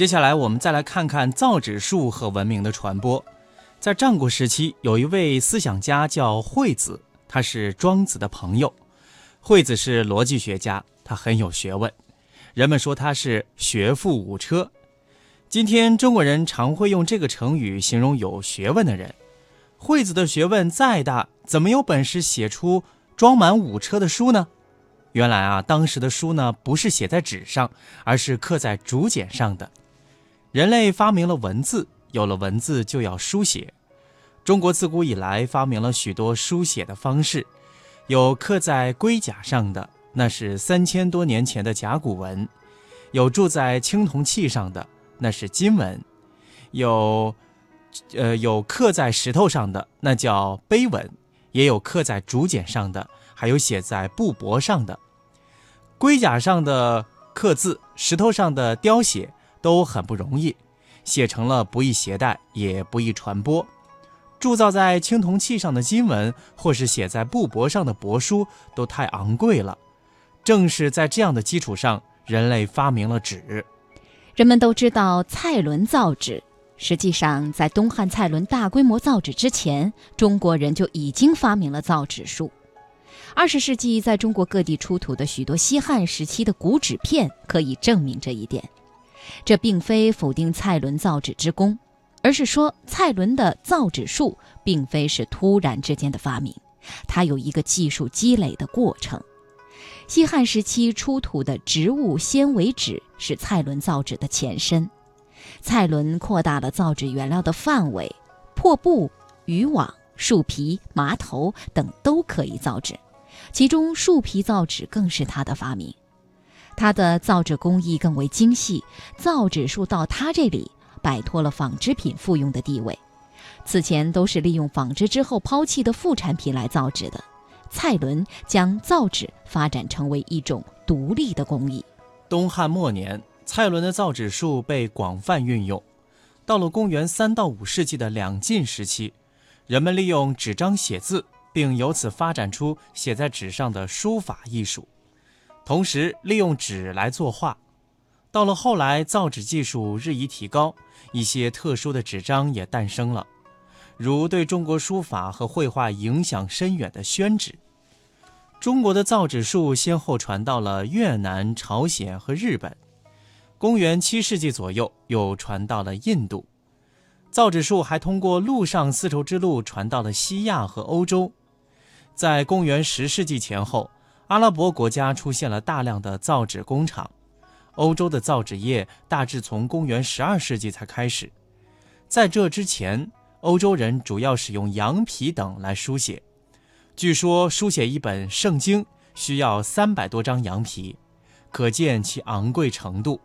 接下来我们再来看看造纸术和文明的传播。在战国时期，有一位思想家叫惠子，他是庄子的朋友。惠子是逻辑学家，他很有学问，人们说他是学富五车。今天中国人常会用这个成语形容有学问的人。惠子的学问再大，怎么有本事写出装满五车的书呢？原来啊，当时的书呢不是写在纸上，而是刻在竹简上的。人类发明了文字，有了文字就要书写。中国自古以来发明了许多书写的方式，有刻在龟甲上的，那是三千多年前的甲骨文；有铸在青铜器上的。那是金文，有，呃，有刻在石头上的，那叫碑文；也有刻在竹简上的，还有写在布帛上的。龟甲上的刻字，石头上的雕写都很不容易，写成了不易携带，也不易传播。铸造在青铜器上的金文，或是写在布帛上的帛书，都太昂贵了。正是在这样的基础上，人类发明了纸。人们都知道蔡伦造纸，实际上在东汉蔡伦大规模造纸之前，中国人就已经发明了造纸术。二十世纪在中国各地出土的许多西汉时期的古纸片可以证明这一点。这并非否定蔡伦造纸之功，而是说蔡伦的造纸术并非是突然之间的发明，它有一个技术积累的过程。西汉时期出土的植物纤维纸是蔡伦造纸的前身。蔡伦扩大了造纸原料的范围，破布、渔网、树皮、麻头等都可以造纸，其中树皮造纸更是他的发明。他的造纸工艺更为精细，造纸术到他这里摆脱了纺织品附庸的地位。此前都是利用纺织之后抛弃的副产品来造纸的。蔡伦将造纸发展成为一种独立的工艺。东汉末年，蔡伦的造纸术被广泛运用。到了公元三到五世纪的两晋时期，人们利用纸张写字，并由此发展出写在纸上的书法艺术，同时利用纸来作画。到了后来，造纸技术日益提高，一些特殊的纸张也诞生了。如对中国书法和绘画影响深远的宣纸，中国的造纸术先后传到了越南、朝鲜和日本，公元七世纪左右又传到了印度。造纸术还通过陆上丝绸之路传到了西亚和欧洲。在公元十世纪前后，阿拉伯国家出现了大量的造纸工厂。欧洲的造纸业大致从公元十二世纪才开始，在这之前。欧洲人主要使用羊皮等来书写，据说书写一本圣经需要三百多张羊皮，可见其昂贵程度。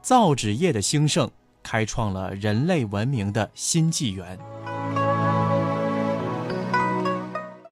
造纸业的兴盛，开创了人类文明的新纪元。